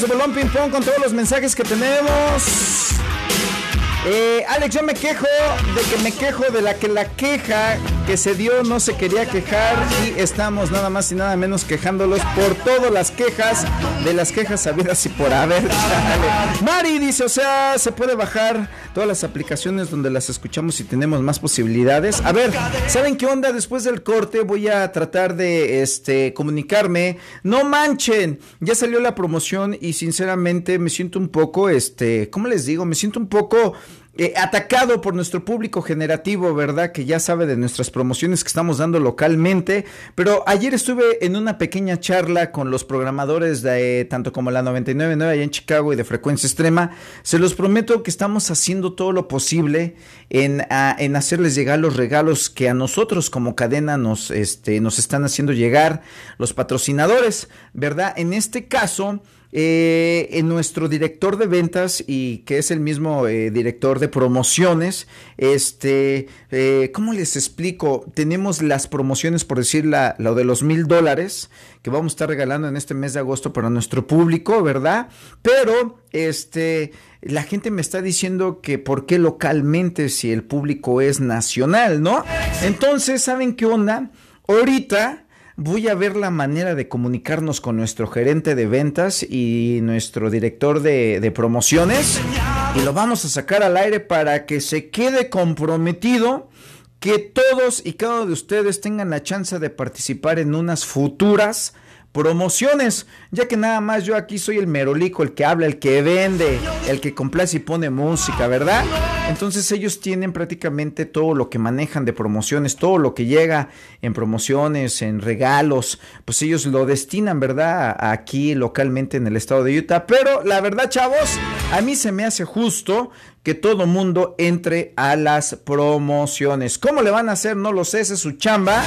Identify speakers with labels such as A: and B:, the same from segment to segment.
A: De bolón ping pong con todos los mensajes que tenemos. Eh, Alex, yo me quejo de que me quejo de la que la queja que se dio no se quería quejar y estamos nada más y nada menos quejándolos por todas las quejas de las quejas sabidas y por haber. Mari dice, o sea, se puede bajar todas las aplicaciones donde las escuchamos y tenemos más posibilidades. A ver, ¿saben qué onda? Después del corte voy a tratar de este comunicarme. No manchen, ya salió la promoción y sinceramente me siento un poco, este, ¿cómo les digo? Me siento un poco eh, atacado por nuestro público generativo, ¿verdad? Que ya sabe de nuestras promociones que estamos dando localmente. Pero ayer estuve en una pequeña charla con los programadores de tanto como la 999 allá en Chicago y de Frecuencia Extrema. Se los prometo que estamos haciendo todo lo posible en, en hacerles llegar los regalos que a nosotros como cadena nos, este, nos están haciendo llegar los patrocinadores, ¿verdad? En este caso... Eh, en nuestro director de ventas y que es el mismo eh, director de promociones, este, eh, ¿cómo les explico? Tenemos las promociones, por decir la, de los mil dólares que vamos a estar regalando en este mes de agosto para nuestro público, ¿verdad? Pero, este, la gente me está diciendo que por qué localmente si el público es nacional, ¿no? Entonces, ¿saben qué onda? Ahorita voy a ver la manera de comunicarnos con nuestro gerente de ventas y nuestro director de, promociones y lo vamos a sacar al aire para que se quede comprometido que todos y cada uno de ustedes tengan la chance de participar en unas futuras promociones, ya que nada más yo aquí soy el merolico, el que habla, el que vende, el que complace y pone música, ¿verdad? Entonces ellos tienen prácticamente todo lo que manejan de promociones, todo lo que llega en promociones, en regalos, pues ellos lo destinan, ¿verdad? Aquí localmente en el estado de Utah. Pero la verdad, chavos, a mí se me hace justo que todo mundo entre a las promociones. ¿Cómo le van a hacer? No lo sé, esa es su chamba,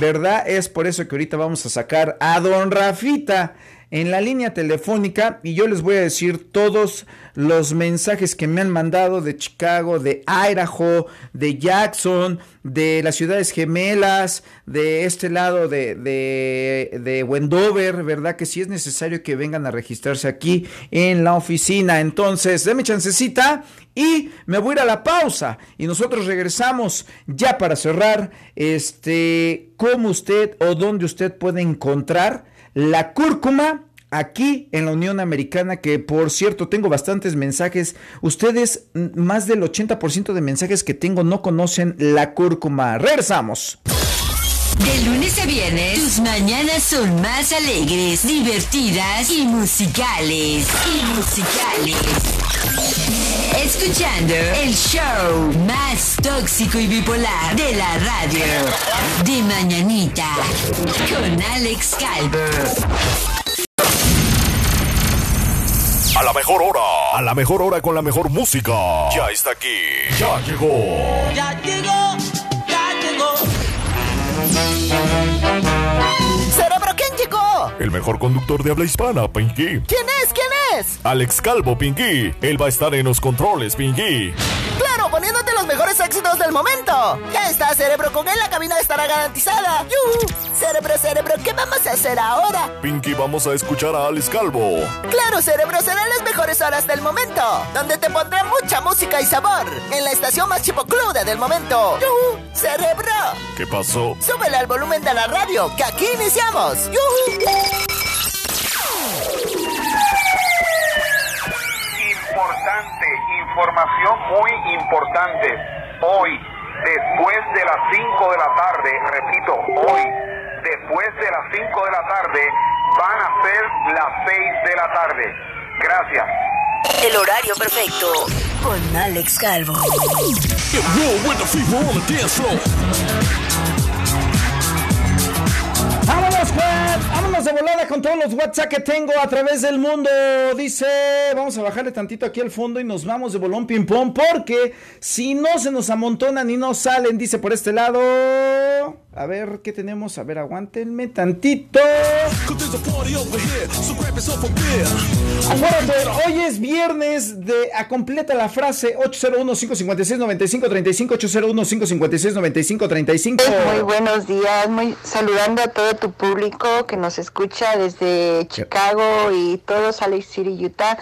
A: ¿verdad? Es por eso que ahorita vamos a sacar a Don Rafita en la línea telefónica y yo les voy a decir todos los mensajes que me han mandado de Chicago, de Idaho, de Jackson, de las ciudades gemelas, de este lado de, de, Wendover, ¿verdad? Que si es necesario que vengan a registrarse aquí en la oficina. Entonces, déme chancecita y me voy a ir a la pausa y nosotros regresamos ya para cerrar este cómo usted o dónde usted puede encontrar la cúrcuma aquí en la Unión Americana, que por cierto tengo bastantes mensajes. Ustedes, más del 80% de mensajes que tengo no conocen la cúrcuma. Regresamos.
B: De lunes a viernes, tus mañanas son más alegres, divertidas y musicales. Y musicales. Escuchando el show más tóxico y bipolar de la radio. De mañanita. Con Alex Calver.
C: A la mejor hora. A la mejor hora con la mejor música. Ya está aquí. Ya llegó.
D: Ya llegó.
C: El mejor conductor de habla hispana, Pinky.
E: ¿Quién es? ¿Quién es?
C: Alex Calvo, Pinky. Él va a estar en los controles, Pinky.
E: Claro, poniéndote los mejores éxitos del momento. Ya está, Cerebro, con él la cabina estará garantizada. ¡Yuhu! Cerebro, Cerebro, ¿qué vamos a hacer ahora?
C: Pinky, vamos a escuchar a Alex Calvo.
E: Claro, Cerebro, serán las mejores horas del momento, donde te pondré mucha música y sabor, en la estación más chipocluda del momento. ¡Yuhu! Cerebro.
C: ¿Qué pasó?
E: Súbele al volumen de la radio, que aquí iniciamos. ¡Yuhu!
F: Importante, información muy importante. Hoy, después de las 5 de la tarde, repito, hoy, después de las 5 de la tarde, van a ser las 6 de la tarde. Gracias.
B: El horario perfecto con Alex Calvo.
A: Vámonos de volada con todos los WhatsApp que tengo a través del mundo. Dice, vamos a bajarle tantito aquí al fondo y nos vamos de bolón ping pong porque si no se nos amontonan y no salen, dice por este lado. A ver, ¿qué tenemos? A ver, aguántenme tantito. Acuérdate, hoy es viernes de a completa la frase 801-556-9535, 801-556-9535.
G: Muy buenos días, muy saludando a todo tu público que nos escucha desde Chicago y todo Salt Lake City, Utah.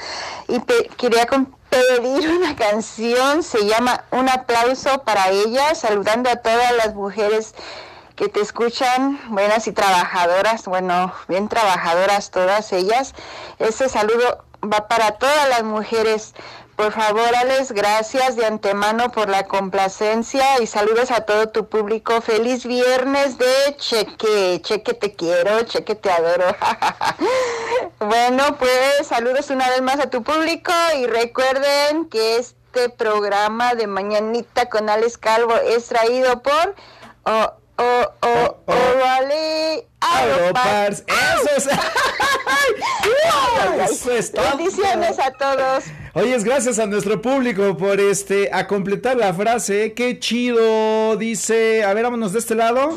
G: Y pe- quería pedir una canción, se llama Un aplauso para ella, saludando a todas las mujeres que te escuchan, buenas y trabajadoras, bueno, bien trabajadoras todas ellas. Este saludo va para todas las mujeres. Por favor, Alex, gracias de antemano por la complacencia y saludos a todo tu público. Feliz viernes de Cheque. Cheque te quiero, Cheque te adoro. bueno, pues saludos una vez más a tu público y recuerden que este programa de Mañanita con Alex Calvo es traído por... Oh, oh, oh,
A: oh.
G: Orale
A: Aeropars. Eso es.
G: Ay,
A: Eso es todo.
G: Bendiciones a todos.
A: Oye, es gracias a nuestro público por este a completar la frase. Qué chido. Dice, a ver, vámonos de este lado.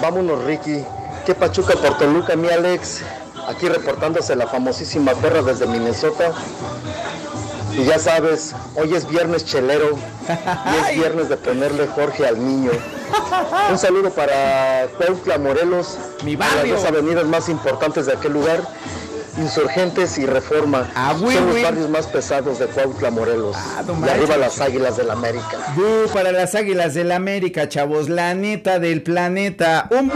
H: Vámonos, Ricky. Qué pachuca por Toluca, mi Alex. Aquí reportándose la famosísima perra desde Minnesota. Y ya sabes, hoy es viernes chelero. Y es viernes de ponerle Jorge al niño. Un saludo para Cuautla, Morelos.
A: Mi
H: Las avenidas más importantes de aquel lugar. Insurgentes y Reforma.
A: Ah,
H: Son los barrios más pesados de Cuautla, Morelos.
A: Ah,
H: y arriba las águilas del América.
A: Bu para las águilas del América, chavos. La neta del planeta. Un bu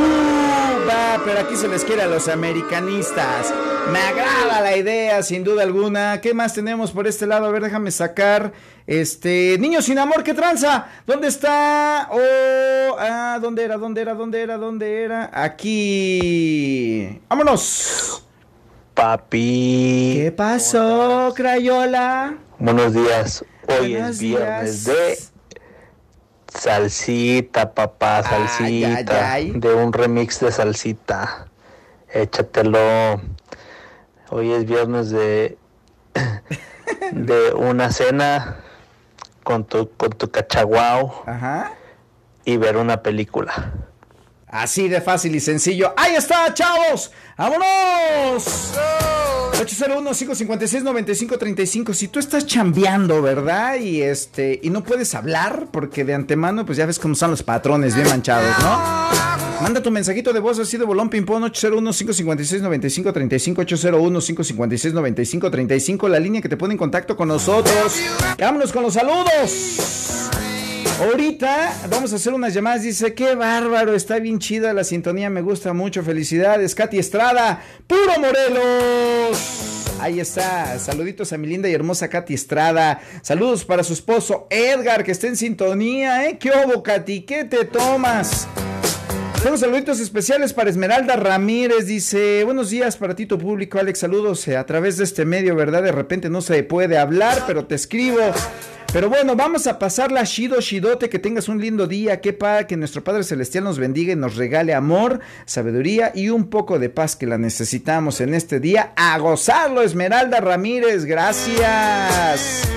A: va, pero aquí se les quiere a los americanistas. Me agrada la idea, sin duda alguna. ¿Qué más tenemos por este lado? A ver, déjame sacar. Este. Niño sin amor, ¿qué tranza? ¿Dónde está? Oh, ah, ¿dónde era? ¿Dónde era? ¿Dónde era? ¿Dónde era? Aquí. ¡Vámonos!
I: Papi.
A: ¿Qué pasó, Crayola?
I: Buenos días. Hoy
A: Buenos
I: es viernes
A: días.
I: de salsita, papá,
A: Ay,
I: salsita.
A: ay, ay.
I: De un remix de salsita. Échatelo. Hoy es viernes de de una cena con tu con tu cachaguao
A: Ajá.
I: y ver una película.
A: Así de fácil y sencillo. ¡Ahí está, chavos! ¡Vámonos! 801-556-9535. Si tú estás chambeando, ¿verdad? Y este. Y no puedes hablar, porque de antemano, pues ya ves cómo son los patrones bien manchados, ¿no? Manda tu mensajito de voz así de bolón ping-pong 801-556-9535 801-556-9535 la línea que te pone en contacto con nosotros. Vámonos con los saludos. Ahorita vamos a hacer unas llamadas. Dice, qué bárbaro, está bien chida la sintonía, me gusta mucho. Felicidades, Katy Estrada, puro Morelos. Ahí está, saluditos a mi linda y hermosa Katy Estrada. Saludos para su esposo Edgar, que está en sintonía, ¿eh? ¿Qué hubo, Katy? ¿Qué te tomas? Tengo saluditos especiales para Esmeralda Ramírez. Dice, buenos días para ti, tu público, Alex. Saludos eh, a través de este medio, ¿verdad? De repente no se puede hablar, pero te escribo. Pero bueno, vamos a pasarla Shido Shidote, que tengas un lindo día, que pa, que nuestro Padre Celestial nos bendiga y nos regale amor, sabiduría y un poco de paz que la necesitamos en este día. A gozarlo, Esmeralda Ramírez, gracias.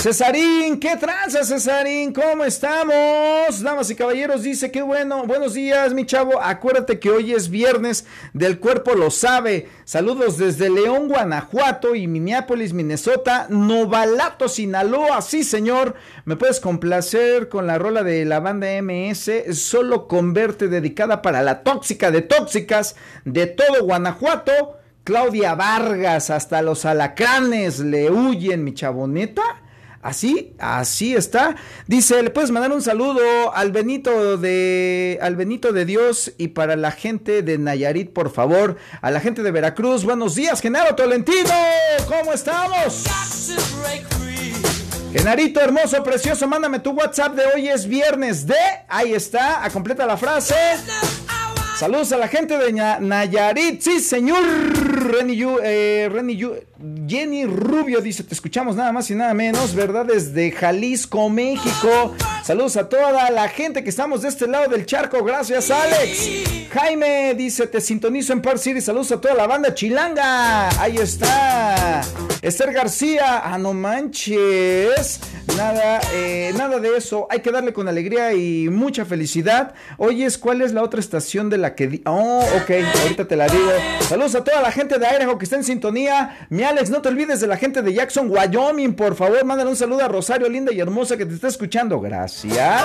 A: Cesarín, ¿qué tranza, Cesarín? ¿Cómo estamos? Damas y caballeros, dice que bueno, buenos días, mi chavo. Acuérdate que hoy es viernes, del cuerpo lo sabe. Saludos desde León, Guanajuato y Minneapolis, Minnesota, Novalato, Sinaloa. Sí, señor, me puedes complacer con la rola de la banda MS, solo con verte dedicada para la tóxica de tóxicas de todo Guanajuato. Claudia Vargas, hasta los alacranes le huyen, mi chaboneta. Así, así está. Dice, le puedes mandar un saludo al Benito de al Benito de Dios y para la gente de Nayarit, por favor, a la gente de Veracruz. Buenos días, Genaro Tolentino. ¿Cómo estamos? Genarito hermoso, precioso, mándame tu WhatsApp de hoy es viernes de, ahí está, a completa la frase. Saludos a la gente de Nayarit, sí señor. Reni Yu, eh, Reni Jenny Rubio dice, te escuchamos nada más y nada menos, ¿verdad? Desde Jalisco, México. Saludos a toda la gente que estamos de este lado del charco. Gracias, Alex. Jaime dice, te sintonizo en Park City. Saludos a toda la banda chilanga. Ahí está. Esther García. Ah, no manches. Nada, eh, nada de eso. Hay que darle con alegría y mucha felicidad. Oyes, ¿cuál es la otra estación de la que... Oh, ok, ahorita te la digo. Saludos a toda la gente de Idaho que está en sintonía. Mi Alex, no te olvides de la gente de Jackson, Wyoming. Por favor, mándale un saludo a Rosario, linda y hermosa que te está escuchando. Gracias.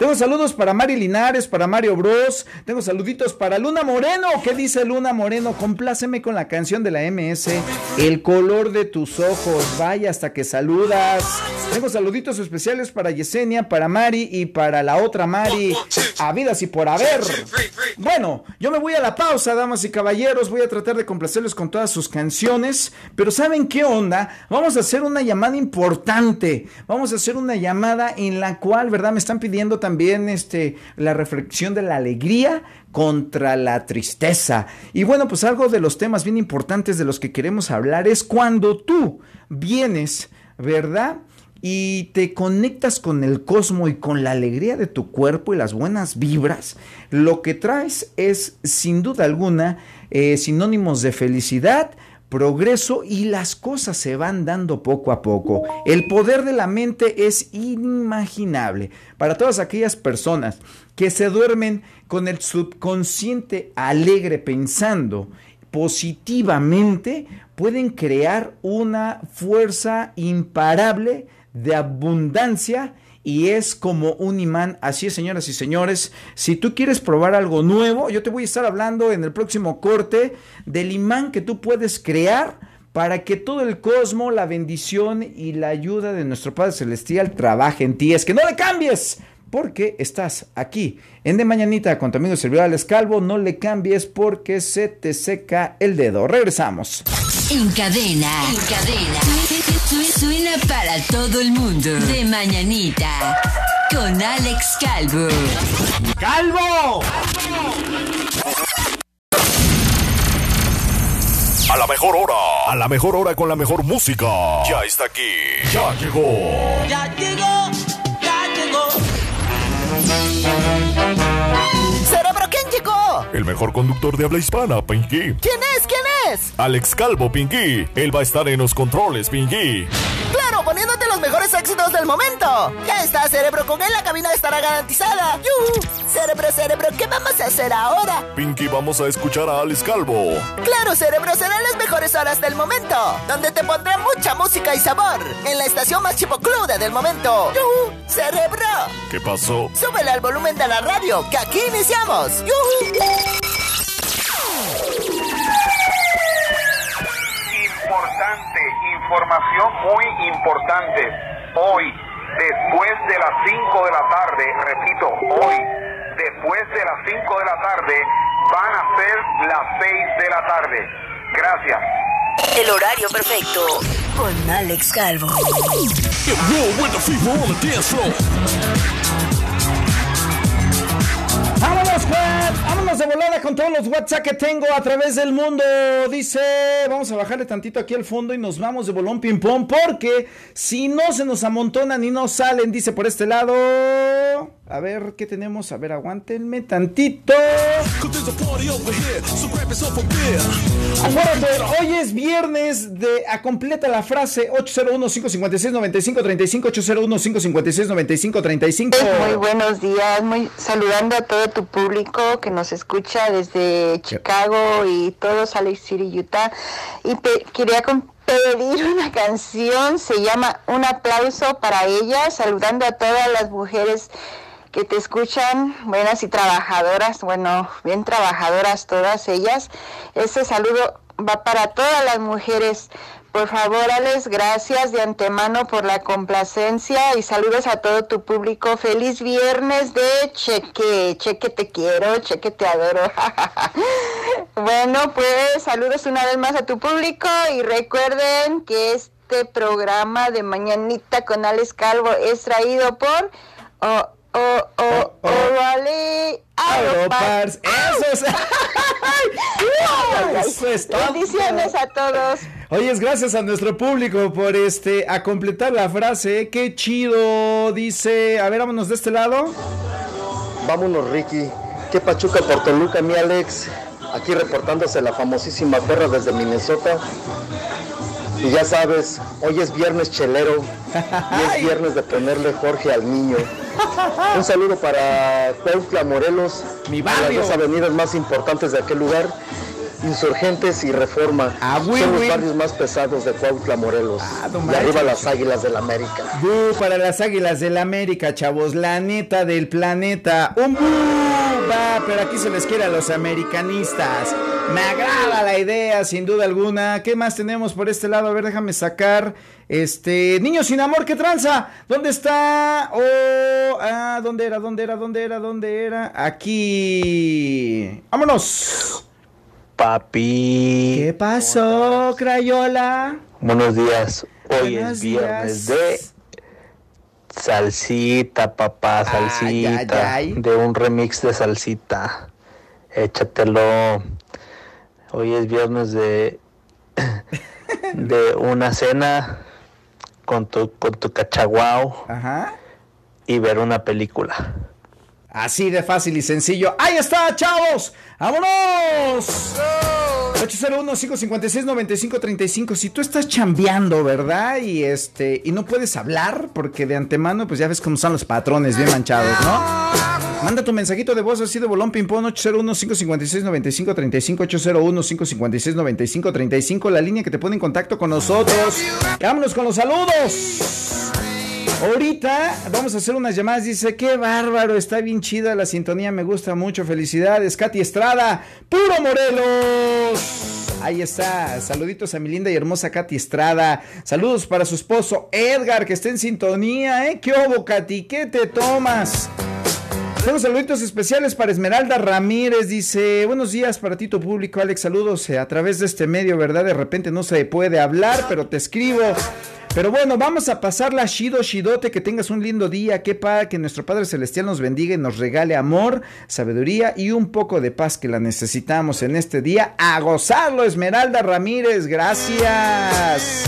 A: Tengo saludos para Mari Linares, para Mario Bros. Tengo saluditos para Luna Moreno. ¿Qué dice Luna Moreno? Compláceme con la canción de la MS. El color de tus ojos. Vaya hasta que saludas. Tengo saluditos especiales para Yesenia, para Mari y para la otra Mari. A vidas y por haber. Bueno, yo me voy a la pausa, damas y caballeros. Voy a tratar de complacerles con todas sus canciones. Pero ¿saben qué onda? Vamos a hacer una llamada importante. Vamos a hacer una llamada en la cual, ¿verdad? Me están pidiendo también este, la reflexión de la alegría contra la tristeza. Y bueno, pues algo de los temas bien importantes de los que queremos hablar es cuando tú vienes, ¿verdad? y te conectas con el cosmos y con la alegría de tu cuerpo y las buenas vibras, lo que traes es sin duda alguna eh, sinónimos de felicidad, progreso y las cosas se van dando poco a poco. El poder de la mente es inimaginable para todas aquellas personas que se duermen con el subconsciente alegre pensando positivamente, pueden crear una fuerza imparable de abundancia y es como un imán. Así es, señoras y señores. Si tú quieres probar algo nuevo, yo te voy a estar hablando en el próximo corte del imán que tú puedes crear para que todo el cosmos, la bendición y la ayuda de nuestro Padre Celestial trabaje en ti. Es que no le cambies, porque estás aquí en De Mañanita con tu amigo Alex Calvo. No le cambies porque se te seca el dedo. Regresamos.
B: En cadena, en cadena. Suena para todo el mundo. De mañanita. Con Alex Calvo.
A: ¡Calvo!
C: A la mejor hora. A la mejor hora con la mejor música. Ya está aquí. Ya llegó.
D: Ya llegó, ya llegó.
E: Cerebro, ¿quién llegó?
C: El mejor conductor de habla hispana, Pinky.
E: ¿Quién es? ¿Quién es?
C: Alex Calvo, Pinky. Él va a estar en los controles, Pinky.
E: Claro, poniéndote los mejores éxitos del momento. Ya está, Cerebro, con él la cabina estará garantizada. ¡Yuhu! Cerebro, Cerebro, ¿qué vamos a hacer ahora?
C: Pinky, vamos a escuchar a Alex Calvo.
E: Claro, Cerebro, serán las mejores horas del momento, donde te pondré mucha música y sabor, en la estación más chipocluda del momento. ¡Yuhu! Cerebro,
C: ¿Qué pasó?
E: súbele al volumen de la radio, que aquí iniciamos. ¡Yuhu!
F: Muy importante. Hoy, después de las 5 de la tarde, repito, hoy, después de las 5 de la tarde, van a ser las 6 de la tarde. Gracias.
B: El horario perfecto. Con Alex Calvo.
A: Vámonos de volada con todos los WhatsApp que tengo a través del mundo. Dice, vamos a bajarle tantito aquí al fondo y nos vamos de bolón ping pong porque si no se nos amontonan y no salen, dice por este lado. A ver, ¿qué tenemos? A ver, aguántenme tantito. Acuérdate, hoy es viernes de a completa la frase 801-556-9535, 801-556-9535.
G: Muy buenos días, muy saludando a todo tu público que nos escucha desde Chicago y todo Salt City, Utah. Y pe- quería pedir una canción, se llama Un aplauso para ella, saludando a todas las mujeres que te escuchan, buenas y trabajadoras, bueno, bien trabajadoras todas ellas. Ese saludo va para todas las mujeres. Por favor, Alex, gracias de antemano por la complacencia y saludos a todo tu público. Feliz viernes de Cheque. Cheque te quiero, Cheque te adoro. bueno, pues saludos una vez más a tu público y recuerden que este programa de Mañanita con Alex Calvo es traído por oh, oh, oh, oh, vale.
A: Aeropars. Eso es. Eso es todo.
G: Bendiciones a todos.
A: Oye, es gracias a nuestro público por este a completar la frase. Qué chido. Dice, a ver, vámonos de este lado.
H: Vámonos, Ricky. Qué pachuca por Toluca, mi Alex. Aquí reportándose la famosísima perra desde Minnesota. Y ya sabes, hoy es viernes chelero. Y es viernes de ponerle Jorge al niño. Un saludo para Cuautla, Morelos.
A: Mi
H: Las
A: barrio.
H: dos avenidas más importantes de aquel lugar. Insurgentes y Reforma.
A: Ah,
H: Son los barrios más pesados de Cuautla, Morelos.
A: Ah,
H: y arriba las águilas del América.
A: Bu para las águilas del América, chavos. La neta del planeta. Un bu va, pero aquí se les quiere a los americanistas. Me agrada la idea, sin duda alguna. ¿Qué más tenemos por este lado? A ver, déjame sacar. Este. Niños sin amor, ¿qué tranza? ¿Dónde está? Oh, ah, ¿dónde era? ¿Dónde era? ¿Dónde era? ¿Dónde era? Aquí. ¡Vámonos!
I: Papi.
A: ¿Qué pasó, Crayola?
I: Buenos días. Hoy
A: Buenos
I: es viernes
A: días.
I: de salsita, papá,
A: Ay,
I: salsita.
A: ay, ay.
I: De un remix de salsita. Échatelo. Hoy es viernes de de una cena con tu con tu cachaguao
A: Ajá.
I: y ver una película.
A: Así de fácil y sencillo. ¡Ahí está, chavos! ¡Vámonos! 801-556-9535. Si tú estás chambeando, ¿verdad? Y este. Y no puedes hablar, porque de antemano, pues ya ves cómo son los patrones bien manchados, ¿no? Manda tu mensajito de voz así de bolón ping-pong 801-556-9535. 801-556-9535. La línea que te pone en contacto con nosotros. Vámonos con los saludos. Ahorita vamos a hacer unas llamadas. Dice, qué bárbaro, está bien chida la sintonía, me gusta mucho. Felicidades, Katy Estrada, puro Morelos. Ahí está, saluditos a mi linda y hermosa Katy Estrada. Saludos para su esposo Edgar, que está en sintonía, ¿eh? ¿Qué hubo, Katy? ¿Qué te tomas? Tengo saluditos especiales para Esmeralda Ramírez. Dice, buenos días para ti, tu público, Alex. Saludos eh, a través de este medio, ¿verdad? De repente no se puede hablar, pero te escribo. Pero bueno, vamos a pasarla Shido Shidote, que tengas un lindo día, que pa, que nuestro Padre Celestial nos bendiga y nos regale amor, sabiduría y un poco de paz que la necesitamos en este día. A gozarlo, Esmeralda Ramírez, gracias.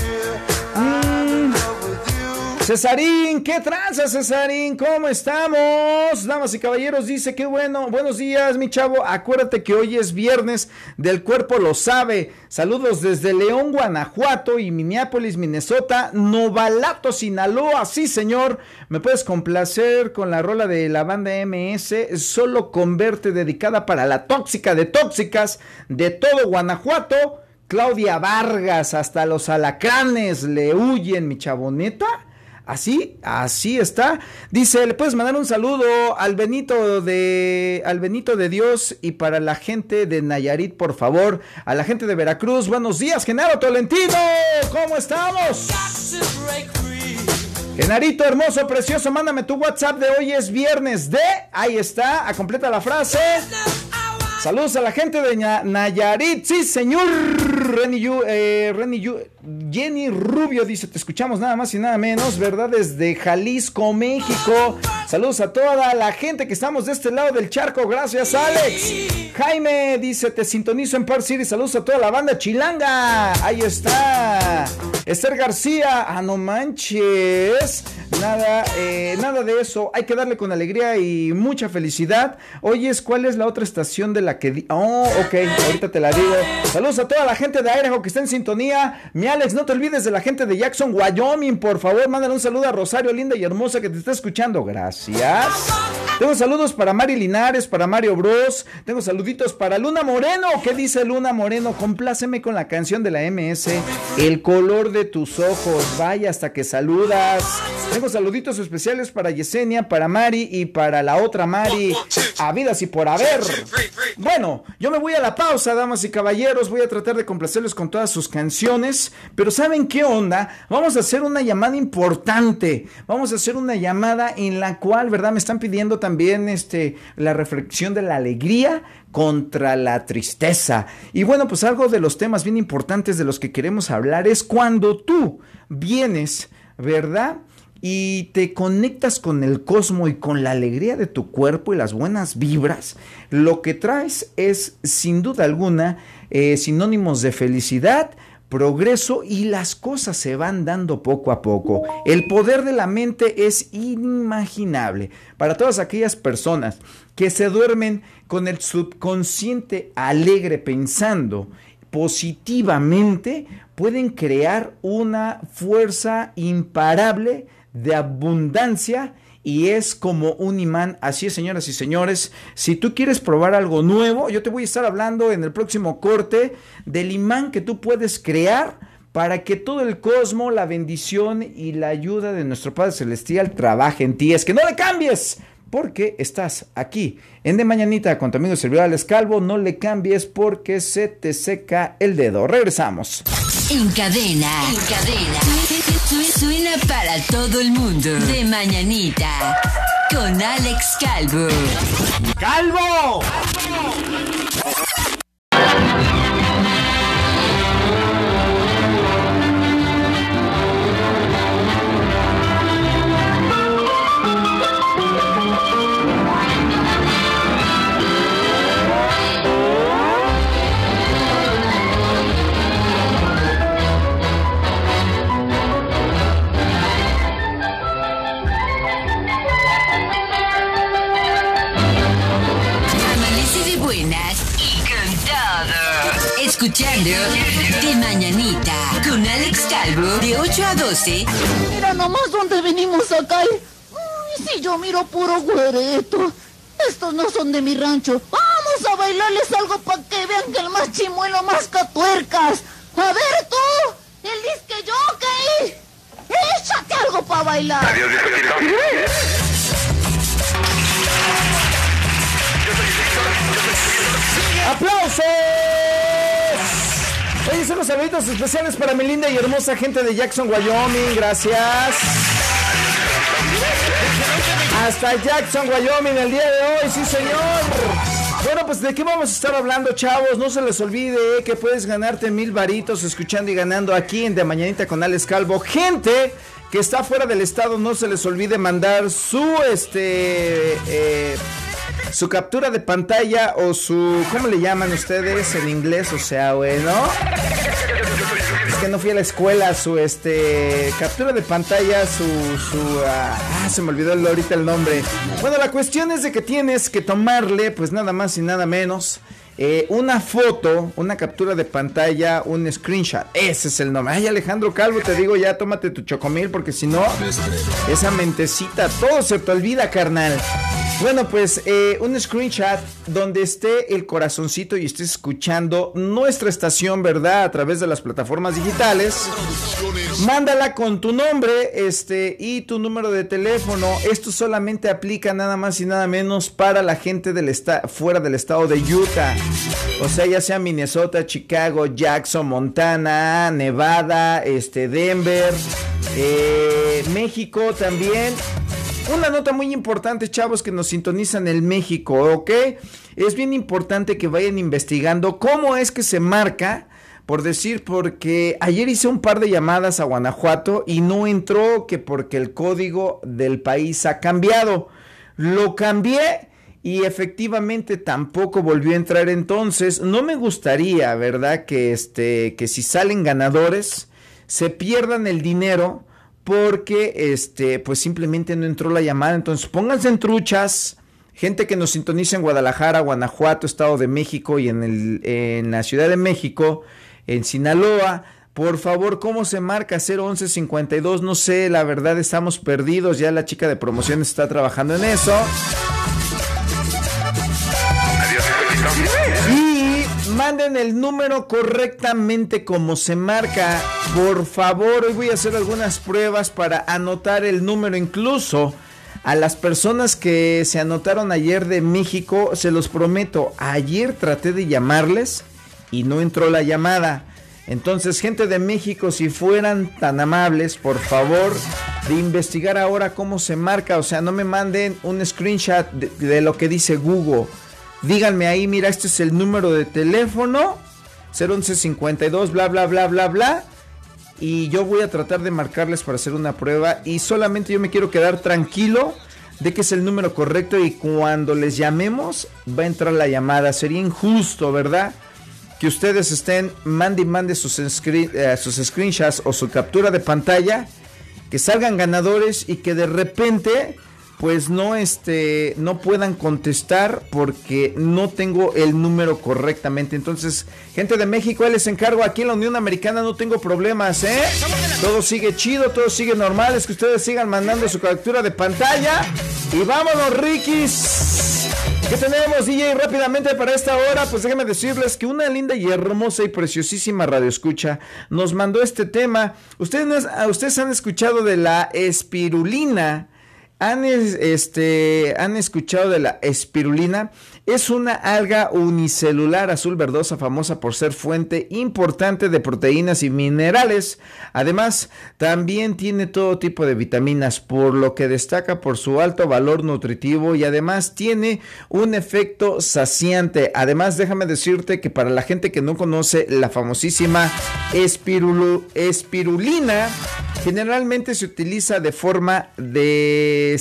A: Cesarín, ¿qué tranza, Cesarín? ¿Cómo estamos? Damas y caballeros, dice que bueno, buenos días, mi chavo. Acuérdate que hoy es viernes, del cuerpo lo sabe. Saludos desde León, Guanajuato y Minneapolis, Minnesota, Novalato, Sinaloa. Sí, señor, me puedes complacer con la rola de la banda MS, solo con verte dedicada para la tóxica de tóxicas de todo Guanajuato. Claudia Vargas, hasta los alacranes le huyen, mi chaboneta. Así, así está. Dice, le puedes mandar un saludo al Benito de al Benito de Dios y para la gente de Nayarit, por favor, a la gente de Veracruz. Buenos días, Genaro Tolentino. ¿Cómo estamos? Genarito hermoso, precioso, mándame tu WhatsApp de hoy es viernes de, ahí está, a completa la frase. Saludos a la gente de Nayarit, sí señor. Reni eh, Reni Jenny Rubio dice, te escuchamos nada más y nada menos, ¿verdad? Desde Jalisco, México. Saludos a toda la gente que estamos de este lado del charco, gracias Alex. Jaime dice, te sintonizo en Park City, saludos a toda la banda chilanga. Ahí está. Esther García, ah, no manches. Nada, eh, nada de eso. Hay que darle con alegría y mucha felicidad. Oyes, ¿cuál es la otra estación de la que... Oh, ok, ahorita te la digo. Saludos a toda la gente de Idaho que está en sintonía. Alex, no te olvides de la gente de Jackson, Wyoming, por favor. Mándale un saludo a Rosario, linda y hermosa, que te está escuchando. Gracias. Tengo saludos para Mari Linares, para Mario Bros. Tengo saluditos para Luna Moreno. ¿Qué dice Luna Moreno? Compláceme con la canción de la MS. El color de tus ojos. Vaya hasta que saludas. Tengo saluditos especiales para Yesenia, para Mari y para la otra Mari. Habidas y por haber. Bueno, yo me voy a la pausa, damas y caballeros. Voy a tratar de complacerles con todas sus canciones. Pero ¿saben qué onda? Vamos a hacer una llamada importante. Vamos a hacer una llamada en la cual, ¿verdad? Me están pidiendo también este, la reflexión de la alegría contra la tristeza. Y bueno, pues algo de los temas bien importantes de los que queremos hablar es cuando tú vienes, ¿verdad? y te conectas con el cosmos y con la alegría de tu cuerpo y las buenas vibras, lo que traes es sin duda alguna eh, sinónimos de felicidad, progreso y las cosas se van dando poco a poco. El poder de la mente es inimaginable para todas aquellas personas que se duermen con el subconsciente alegre pensando positivamente, pueden crear una fuerza imparable de abundancia y es como un imán. Así es, señoras y señores. Si tú quieres probar algo nuevo, yo te voy a estar hablando en el próximo corte del imán que tú puedes crear para que todo el cosmos, la bendición y la ayuda de nuestro Padre Celestial trabaje en ti. Es que no le cambies, porque estás aquí en De Mañanita con tu amigo servidor Calvo. No le cambies porque se te seca el dedo. Regresamos.
B: En cadena. En cadena. Suena para todo el mundo. De mañanita. Con Alex Calvo.
A: ¡Calvo!
B: Escuchando De Mañanita con Alex Calvo de 8 a 12.
J: Mira nomás dónde venimos acá. Y si yo miro puro güereto. Estos no son de mi rancho. Vamos a bailarles algo para que vean que el más chimuelo más catuercas. A ver tú, el disque jockey. Échate algo para bailar. Adiós,
A: ¡Aplausos! Oye, son los saluditos especiales para mi linda y hermosa gente de Jackson, Wyoming. Gracias. Hasta Jackson, Wyoming, el día de hoy, sí señor. Bueno, pues de qué vamos a estar hablando, chavos. No se les olvide que puedes ganarte mil varitos escuchando y ganando aquí en De Mañanita con Alex Calvo. Gente que está fuera del estado, no se les olvide mandar su este eh, su captura de pantalla o su, ¿cómo le llaman ustedes en inglés? O sea, bueno. Es que no fui a la escuela, su este captura de pantalla, su su ah, ah, se me olvidó ahorita el nombre. Bueno, la cuestión es de que tienes que tomarle pues nada más y nada menos eh, una foto, una captura de pantalla, un screenshot. Ese es el nombre. Ay, Alejandro Calvo, te digo ya, tómate tu chocomil porque si no, esa mentecita, todo se te olvida, carnal. Bueno, pues eh, un screenshot donde esté el corazoncito y estés escuchando nuestra estación, ¿verdad? A través de las plataformas digitales. Mándala con tu nombre este, y tu número de teléfono. Esto solamente aplica nada más y nada menos para la gente del fuera del estado de Utah. O sea, ya sea Minnesota, Chicago, Jackson, Montana, Nevada, este, Denver, eh, México también. Una nota muy importante, chavos, que nos sintonizan en México, ¿ok? Es bien importante que vayan investigando cómo es que se marca, por decir, porque ayer hice un par de llamadas a Guanajuato y no entró que porque el código del país ha cambiado. Lo cambié y efectivamente tampoco volvió a entrar entonces. No me gustaría, ¿verdad? Que este, que si salen ganadores, se pierdan el dinero porque este pues simplemente no entró la llamada. Entonces, pónganse en truchas. Gente que nos sintoniza en Guadalajara, Guanajuato, Estado de México y en, el, en la Ciudad de México, en Sinaloa. Por favor, ¿cómo se marca 01152? No sé, la verdad estamos perdidos. Ya la chica de promociones está trabajando en eso. El número correctamente como se marca. Por favor, hoy voy a hacer algunas pruebas para anotar el número incluso. A las personas que se anotaron ayer de México, se los prometo, ayer traté de llamarles y no entró la llamada. Entonces, gente de México, si fueran tan amables, por favor, de investigar ahora cómo se marca. O sea, no me manden un screenshot de lo que dice Google Díganme ahí, mira, este es el número de teléfono. 01152, bla, bla, bla, bla, bla. y yo voy a tratar de marcarles para hacer una prueba y solamente yo me quiero quedar tranquilo de que es el número correcto y cuando les llamemos va a entrar la llamada. Sería injusto, ¿verdad? Que ustedes estén mande y mande sus, eh, sus screenshots o su captura de pantalla, que salgan ganadores y que de repente pues no este no puedan contestar porque no tengo el número correctamente. Entonces, gente de México, les encargo aquí en la Unión Americana no tengo problemas, ¿eh? Todo sigue chido, todo sigue normal, es que ustedes sigan mandando su captura de pantalla y vámonos, Rikis. ¿Qué tenemos, DJ? Rápidamente para esta hora, pues déjenme decirles que una linda y hermosa y preciosísima radio escucha nos mandó este tema. Ustedes, ustedes han escuchado de la espirulina. ¿Han, es- este, ¿Han escuchado de la espirulina? Es una alga unicelular azul verdosa famosa por ser fuente importante de proteínas y minerales. Además, también tiene todo tipo de vitaminas, por lo que destaca por su alto valor nutritivo y además tiene un efecto saciante. Además, déjame decirte que para la gente que no conoce la famosísima espirulina, generalmente se utiliza de forma de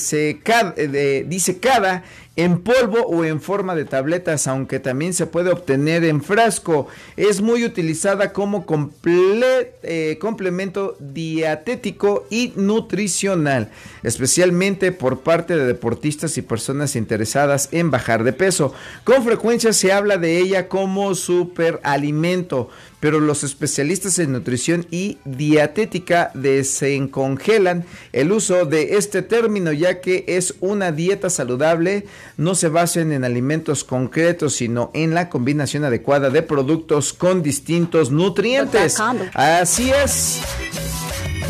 A: de disecada en polvo o en forma de tabletas, aunque también se puede obtener en frasco. Es muy utilizada como comple- eh, complemento dietético y nutricional, especialmente por parte de deportistas y personas interesadas en bajar de peso. Con frecuencia se habla de ella como superalimento, pero los especialistas en nutrición y dietética desencongelan el uso de este término ya que es una dieta saludable, no se basen en alimentos concretos, sino en la combinación adecuada de productos con distintos nutrientes. Así es.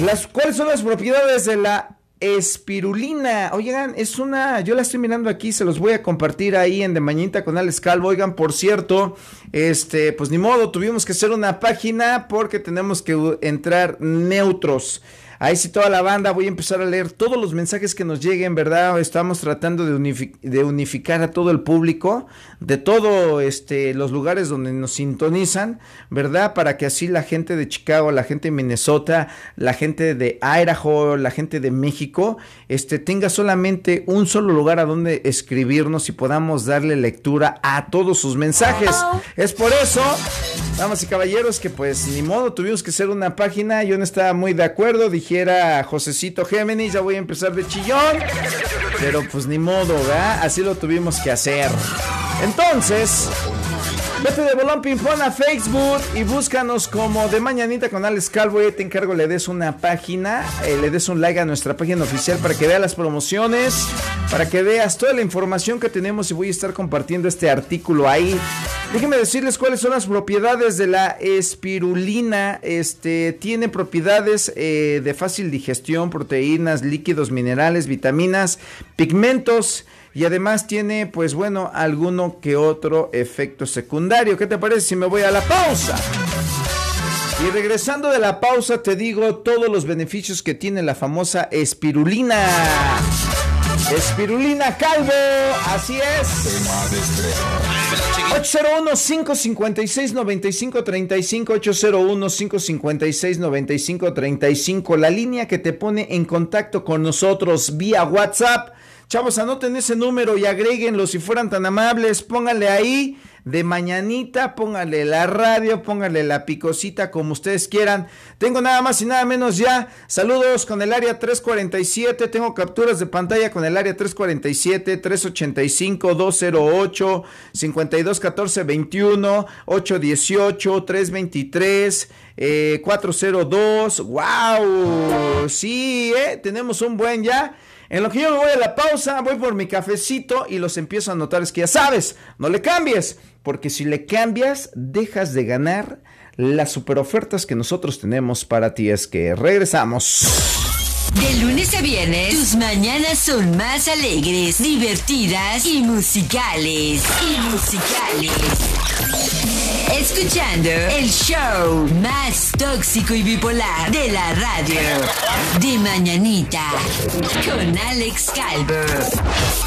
A: Las, ¿Cuáles son las propiedades de la espirulina? Oigan, es una, yo la estoy mirando aquí, se los voy a compartir ahí en De Mañita con Alex Calvo. Oigan, por cierto, este, pues ni modo, tuvimos que hacer una página porque tenemos que entrar neutros. Ahí sí toda la banda, voy a empezar a leer todos los mensajes que nos lleguen, ¿verdad? Estamos tratando de, unifi- de unificar a todo el público, de todos este, los lugares donde nos sintonizan, ¿verdad? Para que así la gente de Chicago, la gente de Minnesota, la gente de Idaho, la gente de México, este, tenga solamente un solo lugar a donde escribirnos y podamos darle lectura a todos sus mensajes. Es por eso, damas y caballeros, que pues ni modo, tuvimos que hacer una página, yo no estaba muy de acuerdo, dijera Josecito Géminis, ya voy a empezar de chillón, pero pues ni modo, ¿verdad? Así lo tuvimos que hacer. Entonces, vete de Bolón Ping Pong a Facebook y búscanos como de Mañanita con Alex Calvo. Y te encargo le des una página, eh, le des un like a nuestra página oficial para que veas las promociones, para que veas toda la información que tenemos y voy a estar compartiendo este artículo ahí. Déjenme decirles cuáles son las propiedades de la espirulina. Este tiene propiedades eh, de fácil digestión, proteínas, líquidos, minerales, vitaminas, pigmentos. Y además tiene, pues bueno, alguno que otro efecto secundario. ¿Qué te parece si me voy a la pausa? Y regresando de la pausa te digo todos los beneficios que tiene la famosa espirulina. Espirulina Calvo, así es. 801-556-9535, 801-556-9535, la línea que te pone en contacto con nosotros vía WhatsApp. Chavos, anoten ese número y agréguenlo si fueran tan amables, pónganle ahí de mañanita, pónganle la radio, pónganle la picosita como ustedes quieran. Tengo nada más y nada menos ya. Saludos con el área 347, tengo capturas de pantalla con el área 347, 385, 208, 52, 14, 21, 818, 323. Eh, 402, wow, sí, eh, tenemos un buen ya. En lo que yo me voy a la pausa, voy por mi cafecito y los empiezo a anotar. Es que ya sabes, no le cambies, porque si le cambias, dejas de ganar las super ofertas que nosotros tenemos para ti. Es que regresamos.
B: De lunes a viernes, tus mañanas son más alegres, divertidas y musicales. Y musicales. Escuchando el show más tóxico y bipolar de la radio. De mañanita. Con Alex Calvo.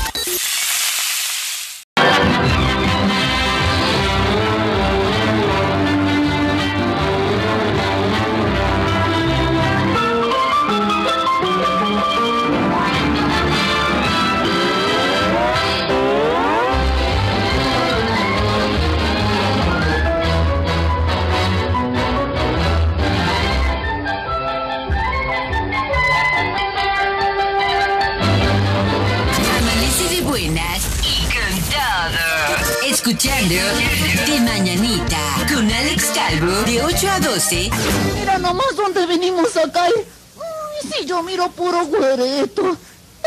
B: Escuchando De Mañanita con Alex Calvo de 8 a 12.
J: Mira nomás dónde venimos acá. Uy, si yo miro puro güereto.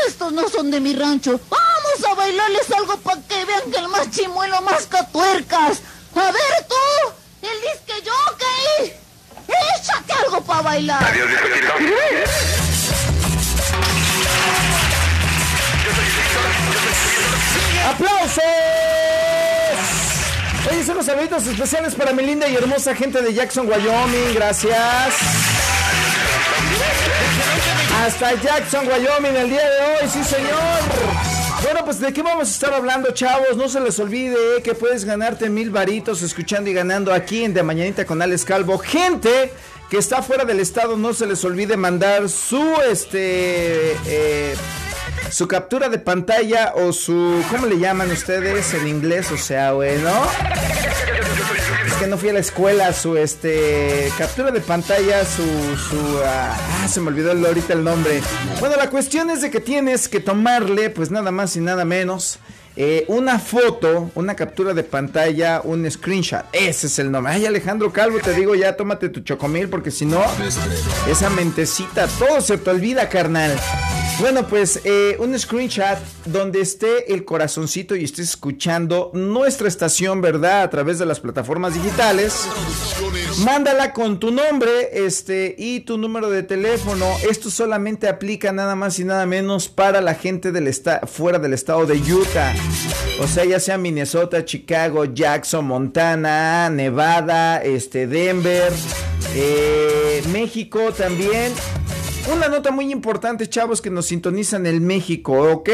J: Estos no son de mi rancho. Vamos a bailarles algo para que vean que el más chimuelo más catuercas. A ver tú, el disque jockey. Échate algo para bailar.
F: Adiós,
A: ¡Aplausos! Son los saluditos especiales para mi linda y hermosa gente de Jackson, Wyoming. Gracias. Hasta Jackson, Wyoming, el día de hoy, sí señor. Bueno, pues de qué vamos a estar hablando, chavos. No se les olvide que puedes ganarte mil varitos escuchando y ganando aquí en De Mañanita con Alex Calvo. Gente que está fuera del estado, no se les olvide mandar su este eh, su captura de pantalla o su ¿cómo le llaman ustedes en inglés? O sea, bueno. Es que no fui a la escuela, su este captura de pantalla, su su ah, ah, se me olvidó ahorita el nombre. Bueno, la cuestión es de que tienes que tomarle pues nada más y nada menos eh, una foto, una captura de pantalla, un screenshot. Ese es el nombre. Ay, Alejandro Calvo, te digo ya, tómate tu chocomil porque si no, esa mentecita, todo se te olvida, carnal. Bueno, pues eh, un screenshot donde esté el corazoncito y estés escuchando nuestra estación, ¿verdad? A través de las plataformas digitales. Mándala con tu nombre este, y tu número de teléfono. Esto solamente aplica nada más y nada menos para la gente del fuera del estado de Utah. O sea, ya sea Minnesota, Chicago, Jackson, Montana, Nevada, este, Denver, eh, México también. Una nota muy importante, chavos, que nos sintonizan en México, ¿ok?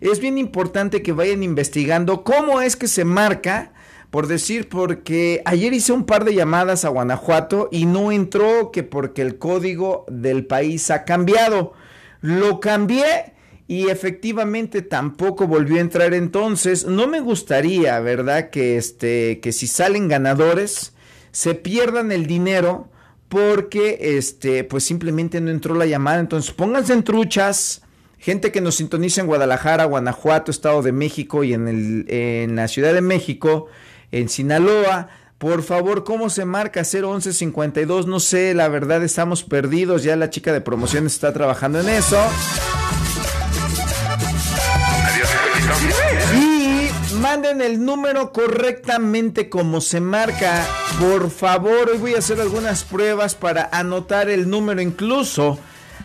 A: Es bien importante que vayan investigando cómo es que se marca, por decir, porque ayer hice un par de llamadas a Guanajuato y no entró que porque el código del país ha cambiado. Lo cambié y efectivamente tampoco volvió a entrar entonces. No me gustaría, ¿verdad? Que este, que si salen ganadores, se pierdan el dinero porque este pues simplemente no entró la llamada entonces pónganse en truchas gente que nos sintoniza en Guadalajara Guanajuato Estado de México y en el en la Ciudad de México en Sinaloa por favor, ¿cómo se marca 01152? No sé, la verdad estamos perdidos. Ya la chica de promociones está trabajando en eso. El número correctamente como se marca. Por favor, hoy voy a hacer algunas pruebas para anotar el número incluso.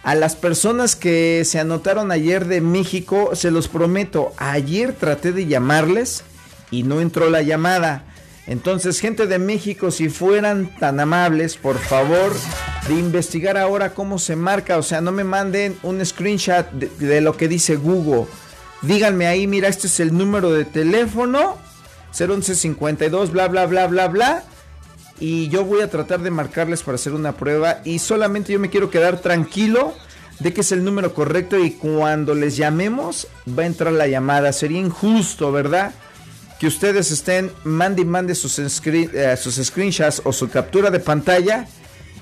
A: A las personas que se anotaron ayer de México, se los prometo, ayer traté de llamarles y no entró la llamada. Entonces, gente de México, si fueran tan amables, por favor, de investigar ahora cómo se marca. O sea, no me manden un screenshot de lo que dice Google. Díganme ahí, mira, este es el número de teléfono. 01152, bla, bla, bla, bla, bla. Y yo voy a tratar de marcarles para hacer una prueba. Y solamente yo me quiero quedar tranquilo de que es el número correcto. Y cuando les llamemos, va a entrar la llamada. Sería injusto, ¿verdad? Que ustedes estén, mande y mande sus, eh, sus screenshots o su captura de pantalla.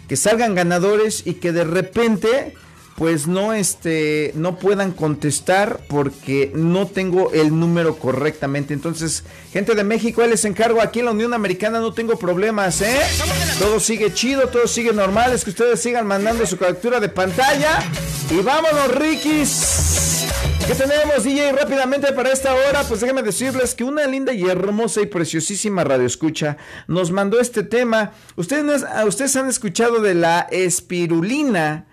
A: Que salgan ganadores y que de repente pues no este no puedan contestar porque no tengo el número correctamente. Entonces, gente de México, les encargo aquí en la Unión Americana no tengo problemas, ¿eh? Todo sigue chido, todo sigue normal, es que ustedes sigan mandando su captura de pantalla y vámonos, Rikis. ¿Qué tenemos, DJ? Rápidamente para esta hora, pues déjenme decirles que una linda y hermosa y preciosísima radio escucha nos mandó este tema. Ustedes, ustedes han escuchado de la espirulina.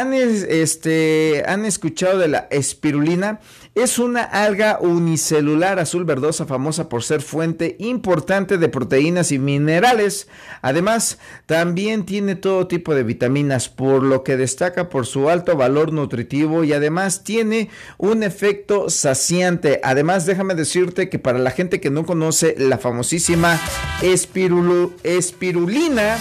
A: ¿Han, es- este, ¿Han escuchado de la espirulina? Es una alga unicelular azul verdosa famosa por ser fuente importante de proteínas y minerales. Además, también tiene todo tipo de vitaminas, por lo que destaca por su alto valor nutritivo y además tiene un efecto saciante. Además, déjame decirte que para la gente que no conoce la famosísima espirulina,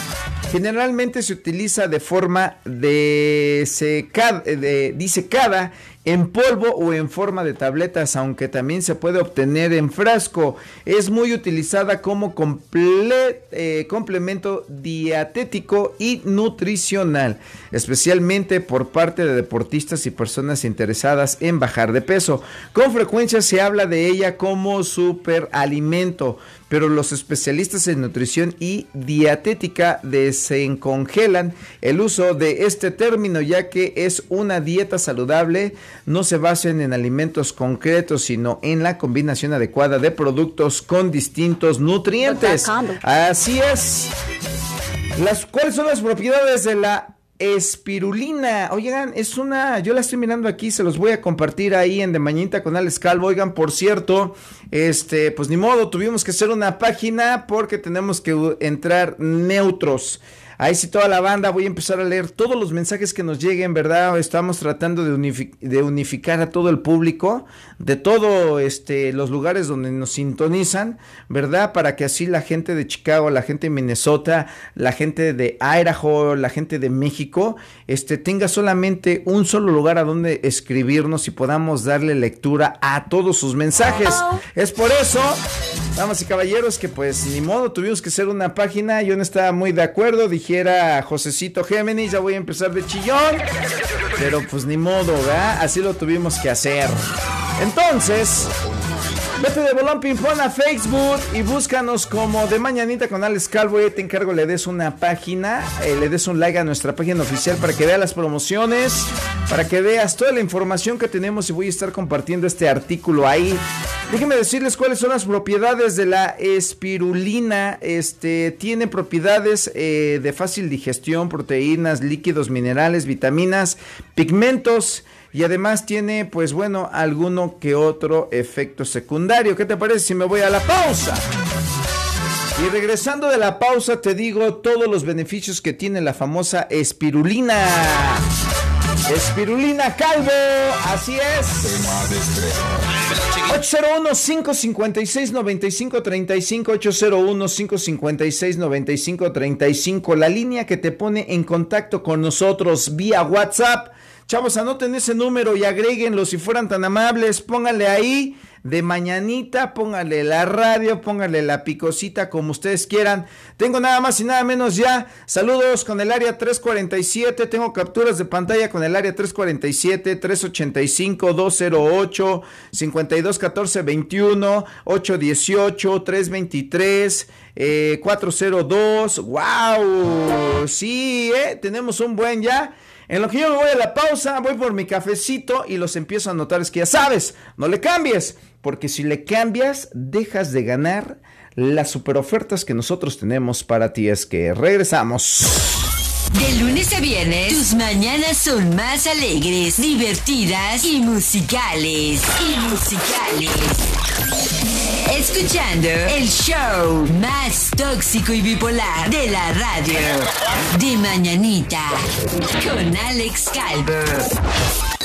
A: generalmente se utiliza de forma de seca- de- disecada en polvo o en forma de tabletas, aunque también se puede obtener en frasco. Es muy utilizada como comple- eh, complemento dietético y nutricional, especialmente por parte de deportistas y personas interesadas en bajar de peso. Con frecuencia se habla de ella como superalimento, pero los especialistas en nutrición y dietética desencongelan el uso de este término ya que es una dieta saludable, no se basen en alimentos concretos, sino en la combinación adecuada de productos con distintos nutrientes. Así es. Las, ¿Cuáles son las propiedades de la espirulina? Oigan, es una, yo la estoy mirando aquí, se los voy a compartir ahí en De Mañita con Alex Calvo. Oigan, por cierto, este, pues ni modo, tuvimos que hacer una página porque tenemos que entrar neutros. Ahí sí toda la banda, voy a empezar a leer todos los mensajes que nos lleguen, ¿verdad? Estamos tratando de, unifi- de unificar a todo el público, de todos este, los lugares donde nos sintonizan, ¿verdad? Para que así la gente de Chicago, la gente de Minnesota, la gente de Idaho, la gente de México, este, tenga solamente un solo lugar a donde escribirnos y podamos darle lectura a todos sus mensajes. Es por eso, damas y caballeros, que pues ni modo, tuvimos que hacer una página, yo no estaba muy de acuerdo, dijera Josecito Géminis, ya voy a empezar de chillón, pero pues ni modo, ¿verdad? Así lo tuvimos que hacer. Entonces, Vete de Bolón Ping Pong a Facebook y búscanos como de Mañanita con Alex Calvo. Y te encargo le des una página, eh, le des un like a nuestra página oficial para que veas las promociones, para que veas toda la información que tenemos y voy a estar compartiendo este artículo ahí. Déjenme decirles cuáles son las propiedades de la espirulina. Este tiene propiedades eh, de fácil digestión, proteínas, líquidos, minerales, vitaminas, pigmentos. Y además tiene, pues bueno, alguno que otro efecto secundario. ¿Qué te parece si me voy a la pausa? Y regresando de la pausa te digo todos los beneficios que tiene la famosa espirulina. Espirulina Calvo, así es. 801-556-9535, 801-556-9535, la línea que te pone en contacto con nosotros vía WhatsApp. Chavos, anoten ese número y agréguenlo si fueran tan amables, pónganle ahí de mañanita, pónganle la radio, pónganle la picosita como ustedes quieran. Tengo nada más y nada menos ya. Saludos con el área 347. Tengo capturas de pantalla con el área 347, 385, 208, 52, 14, 21, 818, 323. Eh, 402, wow, sí, eh, tenemos un buen ya. En lo que yo me voy a la pausa, voy por mi cafecito y los empiezo a notar. Es que ya sabes, no le cambies, porque si le cambias, dejas de ganar las super ofertas que nosotros tenemos para ti. Es que regresamos.
B: De lunes a viernes, tus mañanas son más alegres, divertidas y musicales. Y musicales. Escuchando el show más tóxico y bipolar de la radio. De mañanita. Con Alex Calvo.